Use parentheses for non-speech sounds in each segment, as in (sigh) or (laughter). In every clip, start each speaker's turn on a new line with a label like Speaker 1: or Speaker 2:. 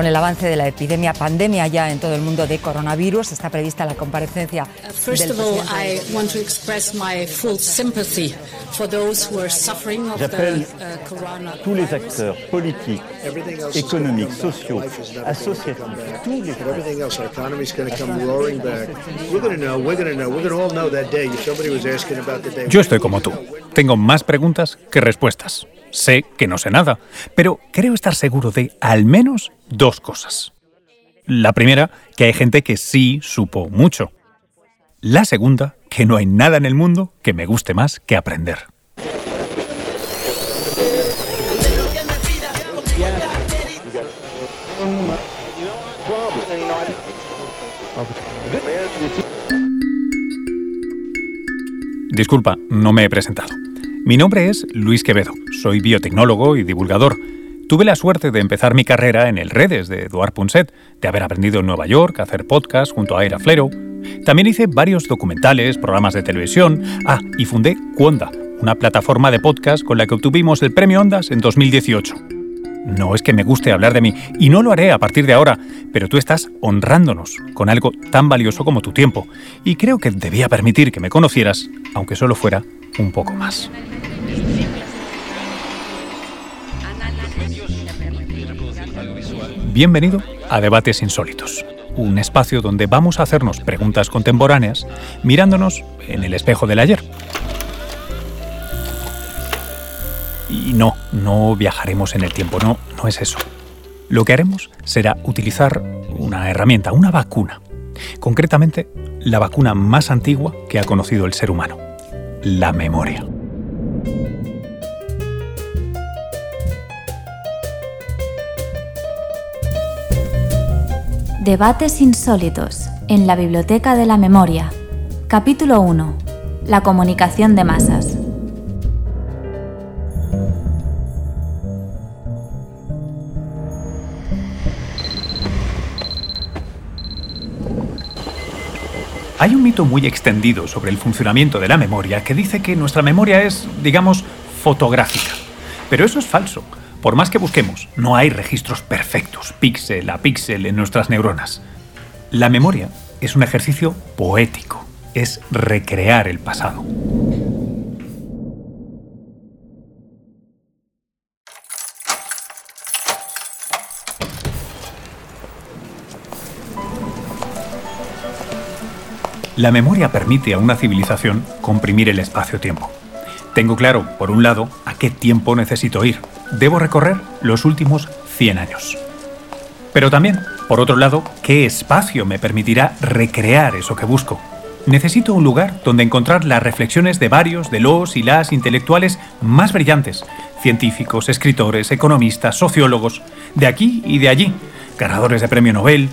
Speaker 1: Con el avance de la epidemia, pandemia ya en todo el mundo de coronavirus, está prevista la comparecencia
Speaker 2: First of all, I want to express my full sympathy for those who are suffering of the
Speaker 3: J'appelle
Speaker 2: uh, corona.
Speaker 3: tous les acteurs politiques, économiques, sociaux, associatifs, tous les
Speaker 4: Everything else, our economy's going to come roaring back. We're going to know. We're going to know. We're going to all know that day. If somebody was asking about the day.
Speaker 5: Yo estoy como tú. Tengo más preguntas que respuestas. Sé que no sé nada, pero creo estar seguro de al menos dos cosas. La primera, que hay gente que sí supo mucho. La segunda, que no hay nada en el mundo que me guste más que aprender. Disculpa, no me he presentado. Mi nombre es Luis Quevedo, soy biotecnólogo y divulgador. Tuve la suerte de empezar mi carrera en el Redes de Eduard Punset, de haber aprendido en Nueva York a hacer podcast junto a Aira Flero. También hice varios documentales, programas de televisión. Ah, y fundé Cuonda, una plataforma de podcast con la que obtuvimos el premio Ondas en 2018. No es que me guste hablar de mí, y no lo haré a partir de ahora, pero tú estás honrándonos con algo tan valioso como tu tiempo, y creo que debía permitir que me conocieras, aunque solo fuera un poco más. Bienvenido a Debates Insólitos, un espacio donde vamos a hacernos preguntas contemporáneas mirándonos en el espejo del ayer. Y no, no viajaremos en el tiempo, no, no es eso. Lo que haremos será utilizar una herramienta, una vacuna. Concretamente, la vacuna más antigua que ha conocido el ser humano, la memoria.
Speaker 6: Debates insólitos en la Biblioteca de la Memoria. Capítulo 1. La comunicación de masas.
Speaker 5: Hay un mito muy extendido sobre el funcionamiento de la memoria que dice que nuestra memoria es, digamos, fotográfica. Pero eso es falso. Por más que busquemos, no hay registros perfectos, píxel a píxel en nuestras neuronas. La memoria es un ejercicio poético, es recrear el pasado. La memoria permite a una civilización comprimir el espacio-tiempo. Tengo claro, por un lado, a qué tiempo necesito ir. Debo recorrer los últimos 100 años. Pero también, por otro lado, qué espacio me permitirá recrear eso que busco. Necesito un lugar donde encontrar las reflexiones de varios de los y las intelectuales más brillantes, científicos, escritores, economistas, sociólogos, de aquí y de allí, ganadores de premio Nobel.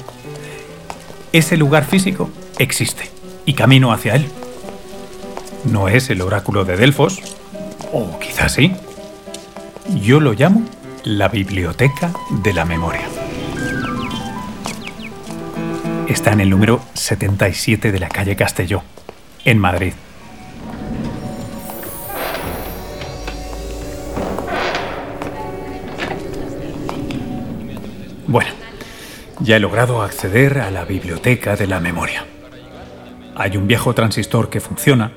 Speaker 5: Ese lugar físico existe y camino hacia él. No es el oráculo de Delfos, o quizás sí. Yo lo llamo la Biblioteca de la Memoria. Está en el número 77 de la calle Castelló, en Madrid. Bueno, ya he logrado acceder a la Biblioteca de la Memoria. Hay un viejo transistor que funciona,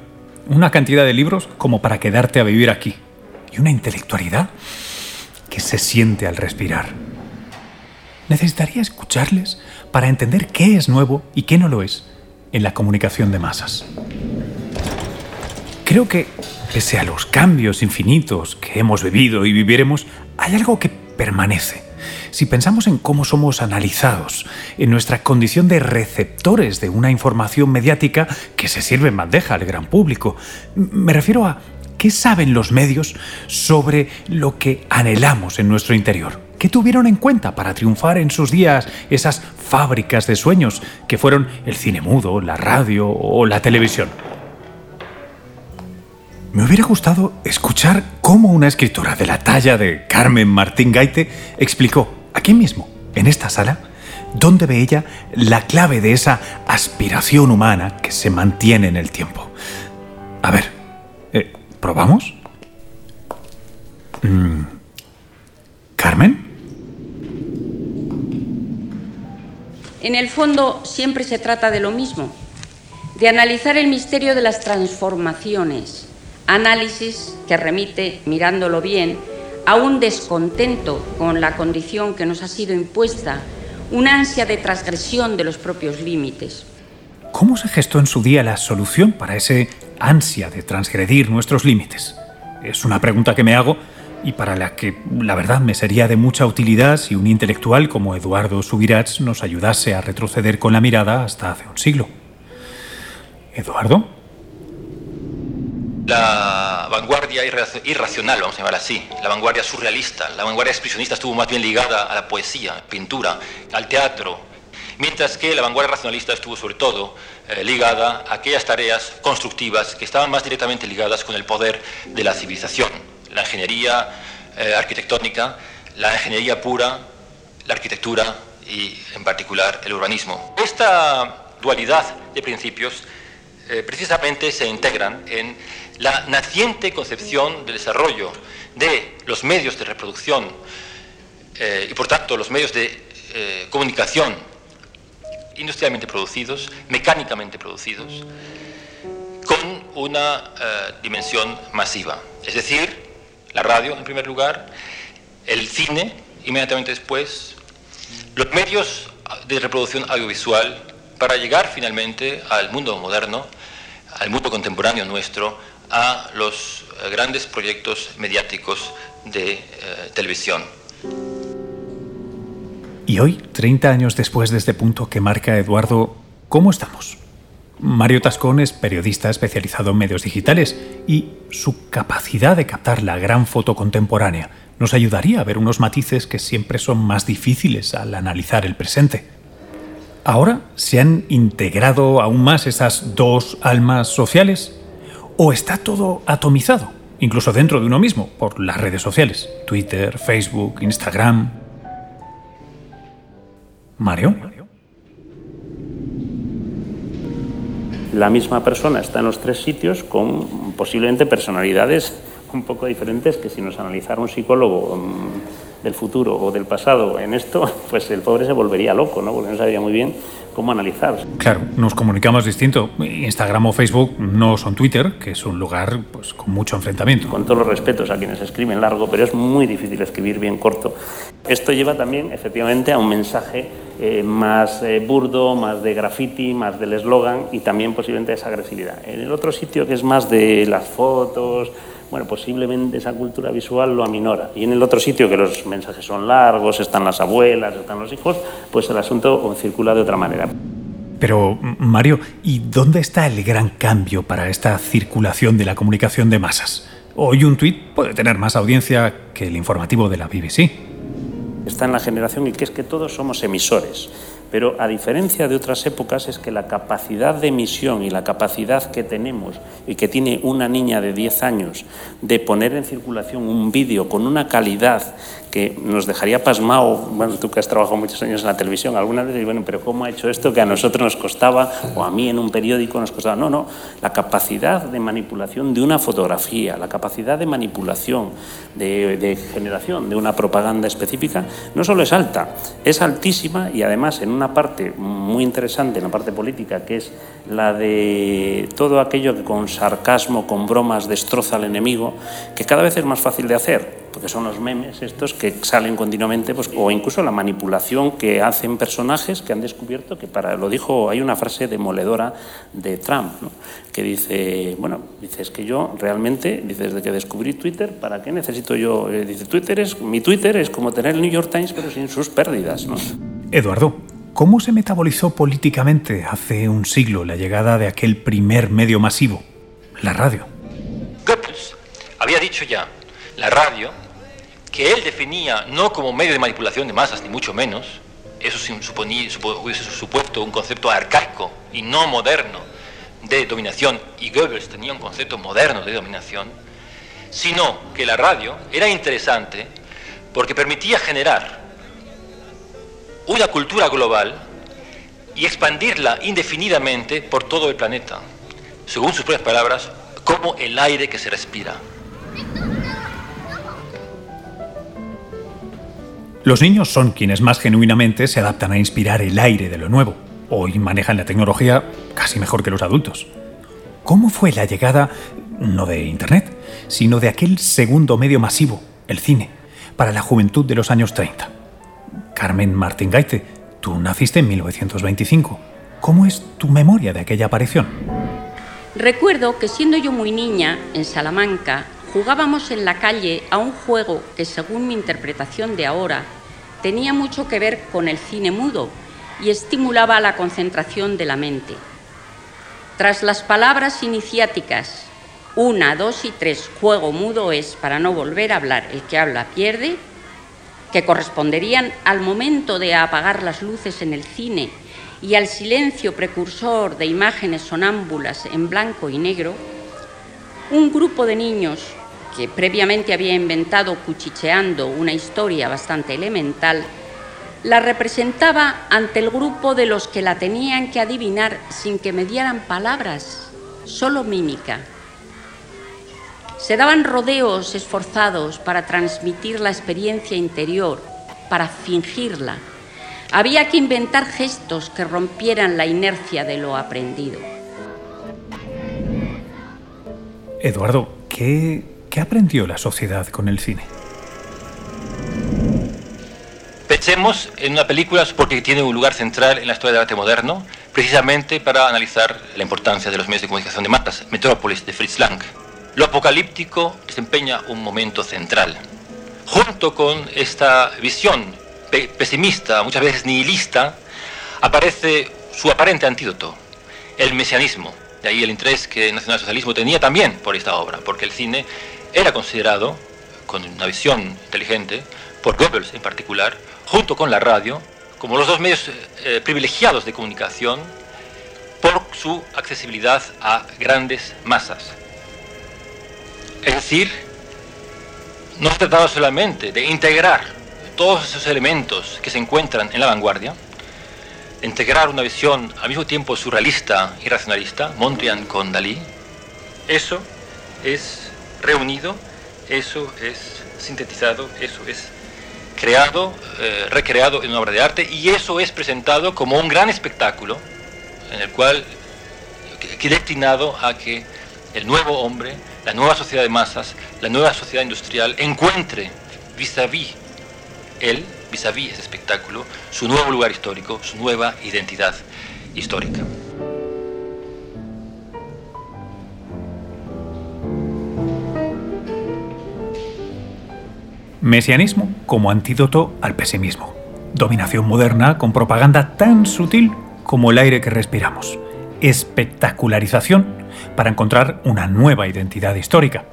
Speaker 5: una cantidad de libros como para quedarte a vivir aquí y una intelectualidad que se siente al respirar. Necesitaría escucharles para entender qué es nuevo y qué no lo es en la comunicación de masas. Creo que, pese a los cambios infinitos que hemos vivido y viviremos, hay algo que permanece. Si pensamos en cómo somos analizados, en nuestra condición de receptores de una información mediática que se sirve en bandeja al gran público, me refiero a qué saben los medios sobre lo que anhelamos en nuestro interior. ¿Qué tuvieron en cuenta para triunfar en sus días esas fábricas de sueños que fueron el cine mudo, la radio o la televisión? Me hubiera gustado escuchar cómo una escritora de la talla de Carmen Martín Gaite explicó, aquí mismo, en esta sala, dónde ve ella la clave de esa aspiración humana que se mantiene en el tiempo. A ver, eh, ¿probamos? Mm, ¿Carmen?
Speaker 7: En el fondo siempre se trata de lo mismo, de analizar el misterio de las transformaciones, análisis que remite, mirándolo bien, a un descontento con la condición que nos ha sido impuesta, una ansia de transgresión de los propios límites.
Speaker 5: ¿Cómo se gestó en su día la solución para ese ansia de transgredir nuestros límites? Es una pregunta que me hago y para la que, la verdad, me sería de mucha utilidad si un intelectual como Eduardo Subirats nos ayudase a retroceder con la mirada hasta hace un siglo. ¿Eduardo?
Speaker 8: La vanguardia irracional, vamos a llamar así, la vanguardia surrealista, la vanguardia expresionista estuvo más bien ligada a la poesía, pintura, al teatro, mientras que la vanguardia racionalista estuvo sobre todo eh, ligada a aquellas tareas constructivas que estaban más directamente ligadas con el poder de la civilización, la ingeniería eh, arquitectónica, la ingeniería pura, la arquitectura y en particular el urbanismo. Esta dualidad de principios eh, precisamente se integran en la naciente concepción del desarrollo de los medios de reproducción eh, y por tanto los medios de eh, comunicación industrialmente producidos, mecánicamente producidos, con una eh, dimensión masiva. Es decir, la radio en primer lugar, el cine inmediatamente después, los medios de reproducción audiovisual para llegar finalmente al mundo moderno, al mundo contemporáneo nuestro, a los eh, grandes proyectos mediáticos de eh, televisión.
Speaker 5: Y hoy, 30 años después de este punto que marca Eduardo, ¿cómo estamos? Mario Tascón es periodista especializado en medios digitales y su capacidad de captar la gran foto contemporánea nos ayudaría a ver unos matices que siempre son más difíciles al analizar el presente. Ahora se han integrado aún más esas dos almas sociales ¿O está todo atomizado, incluso dentro de uno mismo, por las redes sociales? Twitter, Facebook, Instagram. Mario.
Speaker 9: La misma persona está en los tres sitios con posiblemente personalidades un poco diferentes que si nos analizara un psicólogo mm, del futuro o del pasado en esto, (laughs) pues el pobre se volvería loco, ¿no? Porque no sabía muy bien cómo analizar.
Speaker 5: Claro, nos comunicamos distinto. Instagram o Facebook no son Twitter, que es un lugar pues, con mucho enfrentamiento.
Speaker 9: Con todos los respetos a quienes escriben largo, pero es muy difícil escribir bien corto. Esto lleva también, efectivamente, a un mensaje eh, más eh, burdo, más de graffiti, más del eslogan y también posiblemente esa agresividad. En el otro sitio, que es más de las fotos, bueno, posiblemente esa cultura visual lo aminora. Y en el otro sitio, que los mensajes son largos, están las abuelas, están los hijos, pues el asunto circula de otra manera.
Speaker 5: Pero, Mario, ¿y dónde está el gran cambio para esta circulación de la comunicación de masas? Hoy un tuit puede tener más audiencia que el informativo de la BBC.
Speaker 9: Está en la generación y que es que todos somos emisores. Pero a diferencia de otras épocas es que la capacidad de emisión y la capacidad que tenemos y que tiene una niña de 10 años de poner en circulación un vídeo con una calidad que nos dejaría pasmado, bueno, tú que has trabajado muchos años en la televisión, algunas veces, bueno, pero ¿cómo ha hecho esto que a nosotros nos costaba, o a mí en un periódico nos costaba? No, no, la capacidad de manipulación de una fotografía, la capacidad de manipulación, de, de generación de una propaganda específica, no solo es alta, es altísima y además en una parte muy interesante, en la parte política, que es la de todo aquello que con sarcasmo, con bromas destroza al enemigo, que cada vez es más fácil de hacer porque son los memes estos que salen continuamente, pues, o incluso la manipulación que hacen personajes que han descubierto que para, lo dijo, hay una frase demoledora de Trump, que dice, bueno, dice, es que yo realmente, dice, desde que descubrí Twitter, ¿para qué necesito yo? Eh, dice, Twitter es, mi Twitter es como tener el New York Times, pero sin sus pérdidas, ¿no?
Speaker 5: Eduardo, ¿cómo se metabolizó políticamente hace un siglo la llegada de aquel primer medio masivo, la radio?
Speaker 8: Goebbels había dicho ya la radio, que él definía no como medio de manipulación de masas, ni mucho menos, eso suponía, hubiese supuesto un concepto arcaico y no moderno de dominación, y Goebbels tenía un concepto moderno de dominación, sino que la radio era interesante porque permitía generar una cultura global y expandirla indefinidamente por todo el planeta, según sus propias palabras, como el aire que se respira.
Speaker 5: Los niños son quienes más genuinamente se adaptan a inspirar el aire de lo nuevo. Hoy manejan la tecnología casi mejor que los adultos. ¿Cómo fue la llegada, no de Internet, sino de aquel segundo medio masivo, el cine, para la juventud de los años 30? Carmen Martín Gaite, tú naciste en 1925. ¿Cómo es tu memoria de aquella aparición?
Speaker 7: Recuerdo que siendo yo muy niña, en Salamanca, jugábamos en la calle a un juego que, según mi interpretación de ahora, tenía mucho que ver con el cine mudo y estimulaba la concentración de la mente. Tras las palabras iniciáticas una, dos y tres, juego mudo es para no volver a hablar, el que habla pierde, que corresponderían al momento de apagar las luces en el cine y al silencio precursor de imágenes sonámbulas en blanco y negro, un grupo de niños que previamente había inventado cuchicheando una historia bastante elemental, la representaba ante el grupo de los que la tenían que adivinar sin que me dieran palabras, solo mímica. Se daban rodeos esforzados para transmitir la experiencia interior, para fingirla. Había que inventar gestos que rompieran la inercia de lo aprendido.
Speaker 5: Eduardo, ¿qué, qué aprendió la sociedad con el cine?
Speaker 8: Pensemos en una película porque tiene un lugar central en la historia del arte moderno, precisamente para analizar la importancia de los medios de comunicación de masas, Metrópolis de Fritz Lang. Lo apocalíptico desempeña un momento central. Junto con esta visión pesimista, muchas veces nihilista, aparece su aparente antídoto, el mesianismo. De ahí el interés que el nacionalsocialismo tenía también por esta obra, porque el cine era considerado, con una visión inteligente, por Goebbels en particular, junto con la radio, como los dos medios eh, privilegiados de comunicación por su accesibilidad a grandes masas. Es decir, no se trataba solamente de integrar todos esos elementos que se encuentran en la vanguardia, integrar una visión al mismo tiempo surrealista y racionalista, Mondrian con Dalí, eso es reunido, eso es sintetizado, eso es creado, eh, recreado en una obra de arte y eso es presentado como un gran espectáculo en el cual que, destinado a que el nuevo hombre la nueva sociedad de masas, la nueva sociedad industrial encuentre vis-à-vis él, vis-à-vis ese espectáculo, su nuevo lugar histórico, su nueva identidad histórica.
Speaker 5: Mesianismo como antídoto al pesimismo. Dominación moderna con propaganda tan sutil como el aire que respiramos. Espectacularización para encontrar una nueva identidad histórica.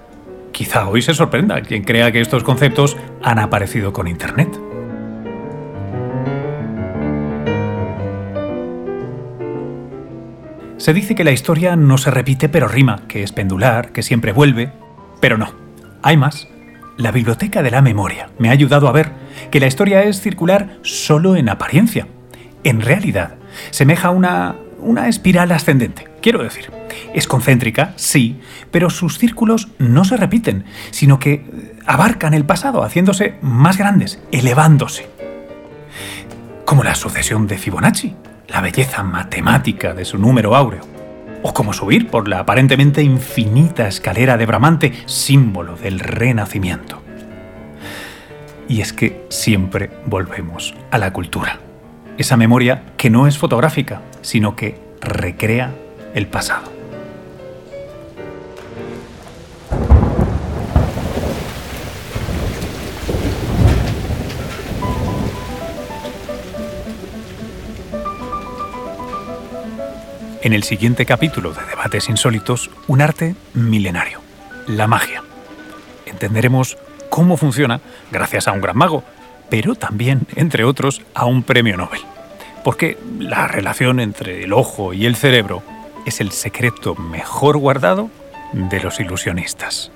Speaker 5: Quizá hoy se sorprenda quien crea que estos conceptos han aparecido con Internet. Se dice que la historia no se repite pero rima, que es pendular, que siempre vuelve, pero no. Hay más. La biblioteca de la memoria me ha ayudado a ver que la historia es circular solo en apariencia. En realidad, semeja una, una espiral ascendente. Quiero decir, es concéntrica, sí, pero sus círculos no se repiten, sino que eh, abarcan el pasado, haciéndose más grandes, elevándose. Como la sucesión de Fibonacci, la belleza matemática de su número áureo. O como subir por la aparentemente infinita escalera de Bramante, símbolo del renacimiento. Y es que siempre volvemos a la cultura. Esa memoria que no es fotográfica, sino que recrea el pasado. En el siguiente capítulo de Debates Insólitos, un arte milenario, la magia. Entenderemos cómo funciona gracias a un gran mago, pero también, entre otros, a un premio Nobel. Porque la relación entre el ojo y el cerebro es el secreto mejor guardado de los ilusionistas.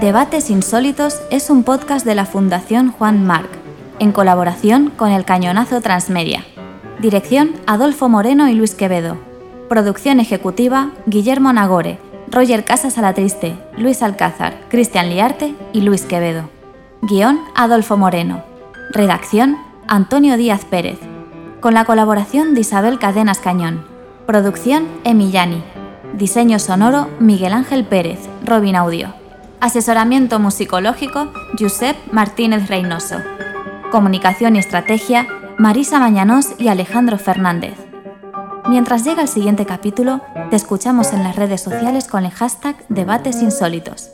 Speaker 6: Debates Insólitos es un podcast de la Fundación Juan Marc en colaboración con el Cañonazo Transmedia. Dirección Adolfo Moreno y Luis Quevedo. Producción ejecutiva Guillermo Nagore. Roger Casas Alatriste, Luis Alcázar, Cristian Liarte y Luis Quevedo. Guión Adolfo Moreno. Redacción Antonio Díaz Pérez. Con la colaboración de Isabel Cadenas Cañón. Producción Emillani. Diseño sonoro Miguel Ángel Pérez, Robin Audio. Asesoramiento musicológico Josep Martínez Reynoso. Comunicación y estrategia Marisa Mañanós y Alejandro Fernández. Mientras llega el siguiente capítulo, te escuchamos en las redes sociales con el hashtag Debates Insólitos.